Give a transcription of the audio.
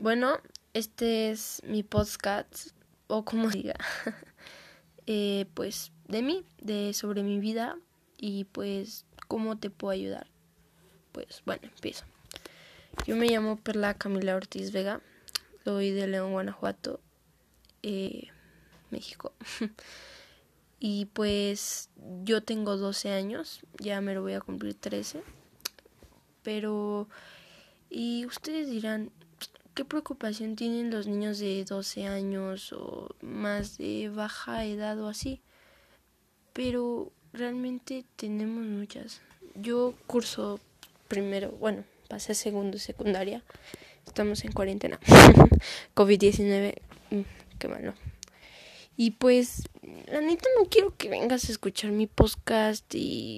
Bueno, este es mi podcast, o como diga, eh, pues de mí, de sobre mi vida y pues cómo te puedo ayudar. Pues bueno, empiezo. Yo me llamo Perla Camila Ortiz Vega, soy de León, Guanajuato, eh, México. y pues yo tengo 12 años, ya me lo voy a cumplir 13. Pero, y ustedes dirán, ¿qué preocupación tienen los niños de 12 años o más de baja edad o así? Pero realmente tenemos muchas. Yo curso primero, bueno, pasé segundo secundaria. Estamos en cuarentena. COVID-19, mm, qué malo. Y pues, la neta no quiero que vengas a escuchar mi podcast y